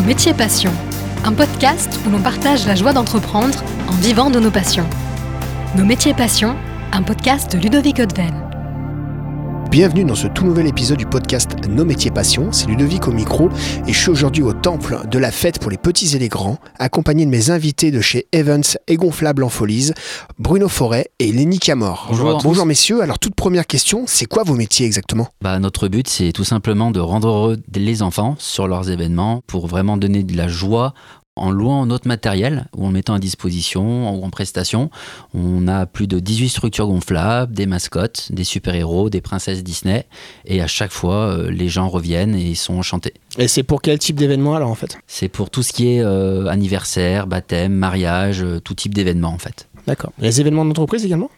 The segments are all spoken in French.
Nos métiers passions, un podcast où l'on partage la joie d'entreprendre en vivant de nos passions. Nos métiers passions, un podcast de Ludovic Odven. Bienvenue dans ce tout nouvel épisode du podcast Nos métiers passions. C'est Ludovic au micro et je suis aujourd'hui au temple de la fête pour les petits et les grands, accompagné de mes invités de chez Evans et Gonflable en Folies, Bruno Forêt et Lenny Camor. Bonjour à tous. Bonjour messieurs. Alors toute première question, c'est quoi vos métiers exactement? Bah, notre but, c'est tout simplement de rendre heureux les enfants sur leurs événements pour vraiment donner de la joie en louant notre matériel ou en mettant à disposition ou en prestation. On a plus de 18 structures gonflables, des mascottes, des super-héros, des princesses Disney. Et à chaque fois, euh, les gens reviennent et ils sont enchantés. Et c'est pour quel type d'événement alors en fait? C'est pour tout ce qui est euh, anniversaire, baptême, mariage, euh, tout type d'événement en fait. D'accord. Les événements d'entreprise également?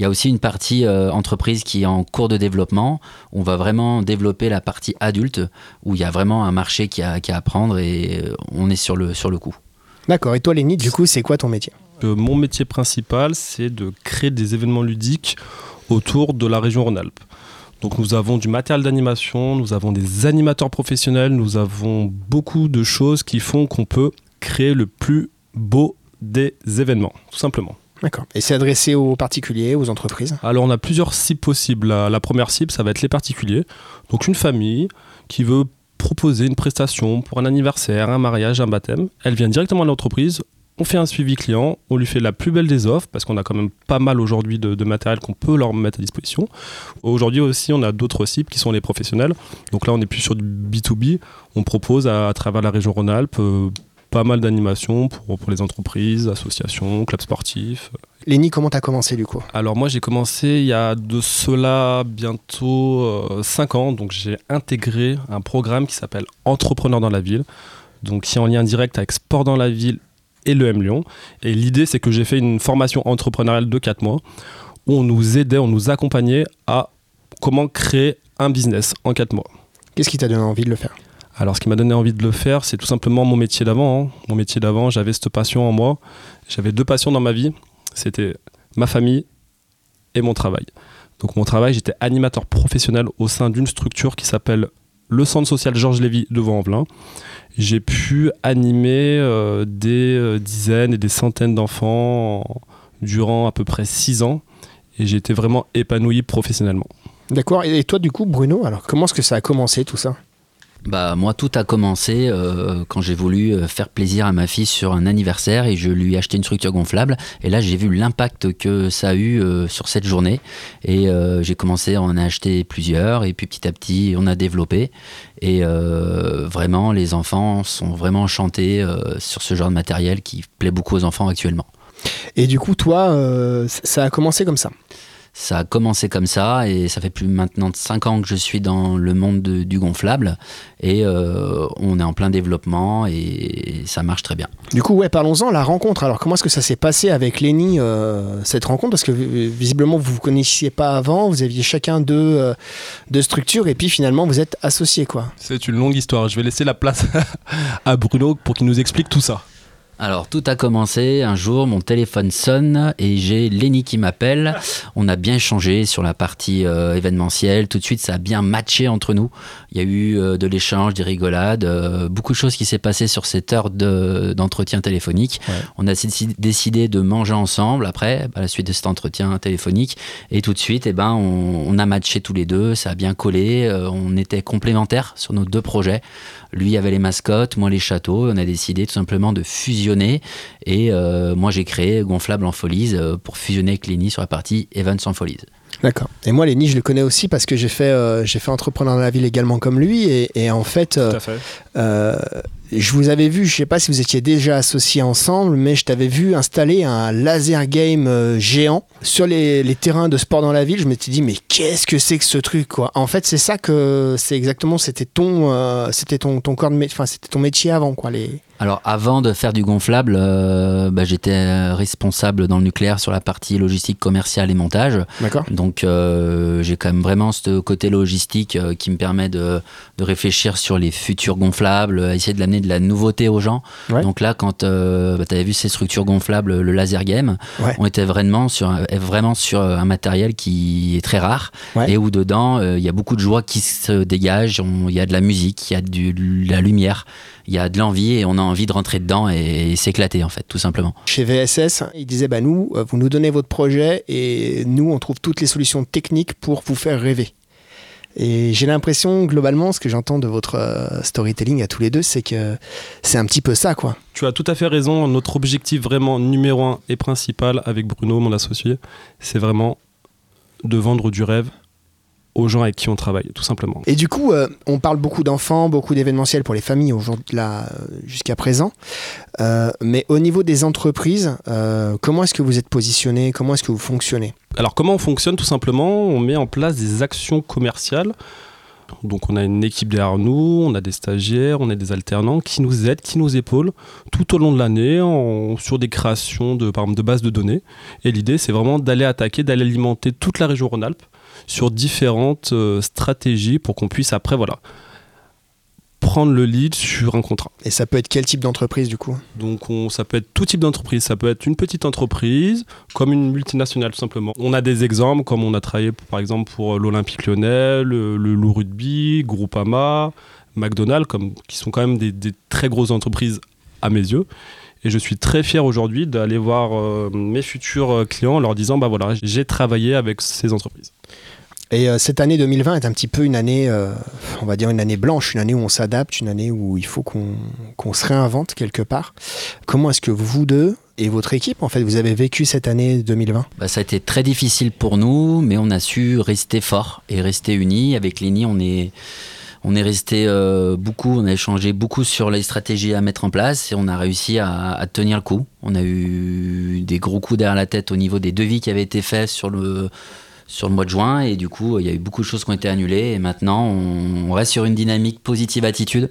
Il y a aussi une partie euh, entreprise qui est en cours de développement. On va vraiment développer la partie adulte où il y a vraiment un marché qui a, qui a à prendre et euh, on est sur le, sur le coup. D'accord. Et toi Lenny, du coup c'est quoi ton métier? Euh, mon métier principal, c'est de créer des événements ludiques autour de la région Rhône-Alpes. Donc nous avons du matériel d'animation, nous avons des animateurs professionnels, nous avons beaucoup de choses qui font qu'on peut créer le plus beau des événements, tout simplement. D'accord. Et c'est adressé aux particuliers, aux entreprises Alors on a plusieurs cibles possibles. La, première cible, ça va être les particuliers. Donc une famille qui veut proposer une prestation pour un anniversaire, un mariage, un baptême. Elle vient directement à l'entreprise. On fait un suivi client, on lui fait la plus belle des offres, parce qu'on a quand même pas mal aujourd'hui de, de matériel qu'on peut leur mettre à disposition. Aujourd'hui aussi, on a d'autres cibles qui sont les professionnels. Donc là, on est plus sur du B2B. On propose à, à travers la région Rhône-Alpes euh, pas mal d'animations pour, pour les entreprises, associations, clubs sportifs. Lenny, comment t'as commencé du coup? Alors moi j'ai commencé il y a de cela bientôt 5 ans, donc j'ai intégré un programme qui s'appelle Entrepreneur dans la ville, donc qui est en lien direct avec Sport dans la ville et le M Lyon. Et l'idée c'est que j'ai fait une formation entrepreneuriale de 4 mois où on nous aidait, on nous accompagnait à comment créer un business en 4 mois. Qu'est-ce qui t'a donné envie de le faire? Alors, ce qui m'a donné envie de le faire, c'est tout simplement mon métier d'avant. hein. Mon métier d'avant, j'avais cette passion en moi. J'avais deux passions dans ma vie. C'était ma famille et mon travail. Donc, mon travail, j'étais animateur professionnel au sein d'une structure qui s'appelle le Centre social Georges Lévy de Vaux-en-Velin. J'ai pu animer euh, des euh, dizaines et des centaines d'enfants en- durant à peu près six ans. Et j'ai été vraiment épanoui professionnellement. D'accord. Et toi du coup Bruno, alors comment est-ce que ça a commencé tout ça? Bah, moi, tout a commencé euh, quand j'ai voulu euh, faire plaisir à ma fille sur un anniversaire et je lui ai acheté une structure gonflable. Et là, j'ai vu l'impact que ça a eu euh, sur cette journée. Et j'ai commencé à en acheter plusieurs. Et puis petit à petit, on a développé. Et vraiment, les enfants sont vraiment enchantés sur ce genre de matériel qui plaît beaucoup aux enfants actuellement. Et du coup toi, ça a commencé comme ça? Ça a commencé comme ça et ça fait plus maintenant de 5 ans que je suis dans le monde de- du gonflable et euh, on est en plein développement et ça marche très bien. Du coup, ouais, parlons-en, la rencontre. Alors, comment est-ce que ça s'est passé avec Lenny, euh, cette rencontre? Parce que vi- visiblement, vous vous connaissiez pas avant, vous aviez chacun deux, euh, deux structures, et puis finalement, vous êtes associés, quoi. C'est une longue histoire. Je vais laisser la place à Bruno pour qu'il nous explique tout ça. Alors tout a commencé un jour, mon téléphone sonne et j'ai Lenny qui m'appelle. On a bien échangé sur la partie euh, événementielle. Tout de suite, ça a bien matché entre nous. Il y a eu euh, de l'échange, des rigolades, euh, beaucoup de choses qui s'est passé sur cette heure de- d'entretien téléphonique. Ouais. On a déci- décidé de manger ensemble après, à la suite de cet entretien téléphonique. Et tout de suite, eh ben, on, on a matché tous les deux. Ça a bien collé. on était complémentaires sur nos deux projets. Lui avait les mascottes, moi les châteaux. On a décidé tout simplement de fusionner. Et euh, moi j'ai créé Gonflable en Folies euh, pour fusionner avec Lenny sur la partie Evans en Folies. D'accord. Et moi, Lenny, je le connais aussi parce que j'ai fait, euh, j'ai fait entrepreneur dans la ville également comme lui, et, et en fait, euh, Tout à fait. euh, je vous avais vu, je sais pas si vous étiez déjà associés ensemble, mais je t'avais vu installer un laser game euh, géant sur les, les terrains de sport dans la ville. Je m'étais dit, mais qu'est-ce que c'est que ce truc, quoi? En fait, c'est ça que c'est exactement, c'était ton, euh, c'était ton, ton corps de métier, enfin, c'était ton métier avant, quoi. Les... Alors avant de faire du gonflable, euh, bah, j'étais responsable dans le nucléaire sur la partie logistique commerciale et montage. D'accord. Donc euh, j'ai quand même vraiment ce côté logistique qui me permet de, de réfléchir sur les futurs gonflables, essayer de l'amener de la nouveauté aux gens. Ouais. Donc là, quand euh, bah, tu avais vu ces structures gonflables, le laser game, Ouais. on était vraiment sur, un- vraiment sur un matériel qui est très rare Ouais. et où dedans, euh, il y a beaucoup de joie qui se dégage. Il y a de la musique, il y a du- de la lumière, il y a de l'envie et on a envie de rentrer dedans et, et s'éclater, en fait, tout simplement. Chez VSS, ils disaient bah nous, euh, vous nous donnez votre projet et nous, on trouve toutes les solutions techniques pour vous faire rêver. Et j'ai l'impression, globalement, ce que j'entends de votre euh, storytelling à tous les deux, c'est que c'est un petit peu ça, quoi. Tu as tout à fait raison. Notre objectif vraiment numéro un et principal avec Bruno, mon associé, c'est vraiment de vendre du rêve aux gens avec qui on travaille, tout simplement. Et du coup, euh, on parle beaucoup d'enfants, beaucoup d'événementiels pour les familles aujourd'hui, là, jusqu'à présent. Euh, mais au niveau des entreprises, euh, comment est-ce que vous êtes positionné Comment est-ce que vous fonctionnez? Alors comment on fonctionne Tout simplement, on met en place des actions commerciales. Donc on a une équipe derrière nous, on a des stagiaires, on a des alternants qui nous aident, qui nous épaulent tout au long de l'année en- sur des créations de, par exemple, de bases de données. Et l'idée c'est vraiment d'aller attaquer, d'aller alimenter toute la région Rhône-Alpes sur différentes euh, stratégies pour qu'on puisse après voilà prendre le lead sur un contrat. Et ça peut être quel type d'entreprise, du coup? Donc on, ça peut être tout type d'entreprise, ça peut être une petite entreprise comme une multinationale tout simplement. On a des exemples comme on a travaillé par exemple pour l'Olympique lyonnais, le, le Loup Rugby, Groupama, McDonald's, comme, qui sont quand même des, des très grosses entreprises à mes yeux. Et je suis très fier aujourd'hui d'aller voir euh, mes futurs euh, clients en leur disant bah voilà j'ai travaillé avec ces entreprises. Et euh, cette année 2020 est un petit peu une année, euh, on va dire une année blanche, une année où on s'adapte, une année où il faut qu'on se réinvente quelque part. Comment est-ce que vous deux et votre équipe, en fait, vous avez vécu cette année 2020 Bah, ça a été très difficile pour nous, mais on a su rester fort et rester unis. Avec Léni, on est, on est resté euh, beaucoup, on a échangé beaucoup sur les stratégies à mettre en place et on a réussi à tenir le coup. On a eu des gros coups derrière la tête au niveau des devis qui avaient été faits sur le, sur le mois de juin et du coup, il y a eu beaucoup de choses qui ont été annulées et maintenant, on, reste sur une dynamique positive attitude.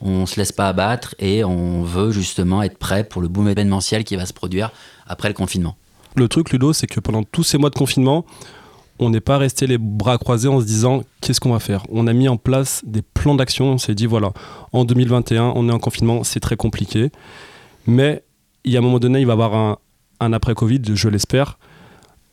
On se laisse pas abattre et on veut justement être prêt pour le boom événementiel qui va se produire après le confinement. Le truc, Ludo, c'est que pendant tous ces mois de confinement, on n'est pas resté les bras croisés en se disant qu'est-ce qu'on va faire? On a mis en place des plans d'action. On s'est dit voilà, en 2021, on est en confinement, c'est très compliqué. Mais il y a un moment donné, il va y avoir un, un après-Covid, je l'espère.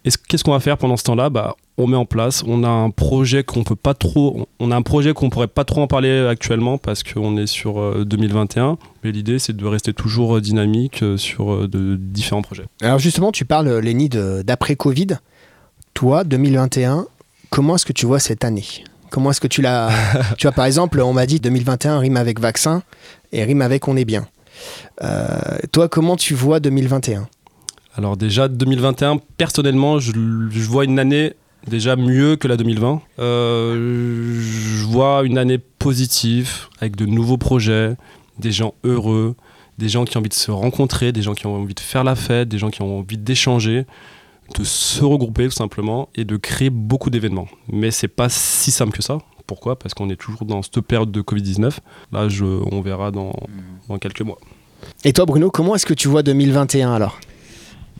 Est-ce- Qu'est-ce qu'on va faire pendant ce temps-là? Bah, On met en place, on a un projet qu'on peut pas trop, on a un projet qu'on pourrait pas trop en parler actuellement parce qu'on est sur euh, 2021. Mais l'idée, c'est de rester toujours euh, dynamique euh, sur euh, de différents projets. Alors justement, tu parles, Léni, de- d'après-Covid. Toi, 2021, comment est-ce que tu vois cette année? Comment est-ce que tu l'as Tu vois, par exemple, on m'a dit 2021 rime avec vaccin et rime avec on est bien. Euh, toi, comment tu vois 2021 Alors déjà 2021, personnellement, je, je vois une année déjà mieux que la 2020. Euh, je vois une année positive avec de nouveaux projets, des gens heureux, des gens qui ont envie de se rencontrer, des gens qui ont envie de faire la fête, des gens qui ont envie d'échanger, de se regrouper tout simplement et de créer beaucoup d'événements. Mais c'est pas si simple que ça. Pourquoi? Parce qu'on est toujours dans cette période de Covid-19. Là, je, on verra dans, dans quelques mois. Et toi, Bruno, comment est-ce que tu vois 2021 alors?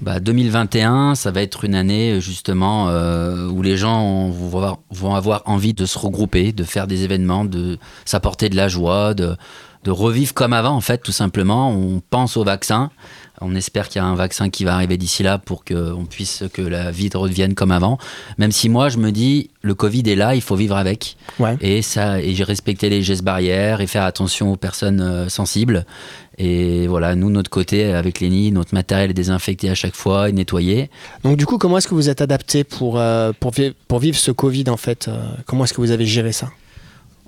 Bah, 2021, ça va être une année justement euh, où les gens vont avoir, vont avoir envie de se regrouper, de faire des événements, de s'apporter de la joie, de, de revivre comme avant en fait, tout simplement. On pense au vaccin. On espère qu'il y a un vaccin qui va arriver d'ici là pour qu'on puisse que la vie redevienne comme avant. Même si moi je me dis le Covid est là, il faut vivre avec. Ouais. Et ça, et j'ai respecté les gestes barrières et faire attention aux personnes euh, sensibles. Et voilà, nous, notre côté, avec Lenny, notre matériel est désinfecté à chaque fois et nettoyé. Donc du coup, comment est-ce que vous êtes adapté pour, euh, pour, vi- pour vivre ce Covid en fait euh, Comment est-ce que vous avez géré ça?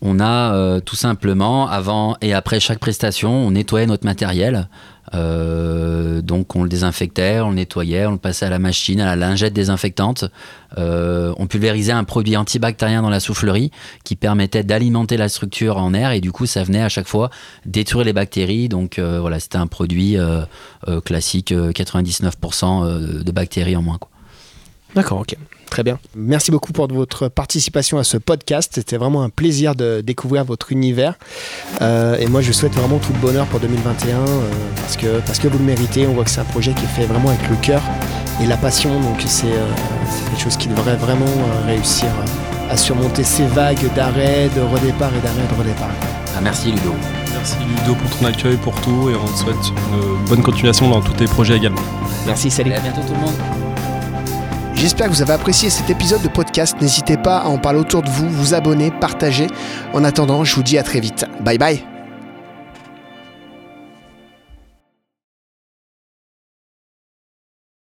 On a euh, tout simplement, avant et après chaque prestation, on nettoyait notre matériel. Euh, donc on le désinfectait, on le nettoyait, on le passait à la machine, à la lingette désinfectante. Euh, on pulvérisait un produit antibactérien dans la soufflerie qui permettait d'alimenter la structure en air et du coup ça venait à chaque fois détruire les bactéries. Donc voilà, c'était un produit classique, euh, 99% euh, de bactéries en moins. D'accord, ok. Très bien. Merci beaucoup pour votre participation à ce podcast. C'était vraiment un plaisir de découvrir votre univers. Euh, et moi, je vous souhaite vraiment tout le bonheur pour 2021 euh, parce, que, parce que vous le méritez. On voit que c'est un projet qui est fait vraiment avec le cœur et la passion. Donc, c'est euh, quelque chose qui devrait vraiment euh, réussir euh, à surmonter ces vagues d'arrêt, de redépart et d'arrêt, de redépart. Ah, merci Ludo. Merci Ludo pour ton accueil, pour tout, et on te souhaite une bonne continuation dans tous tes projets également. Merci, salut. Et à bientôt tout le monde. J'espère que vous avez apprécié cet épisode de podcast. N'hésitez pas à en parler autour de vous, vous abonner, partager. En attendant, je vous dis à très vite. Bye bye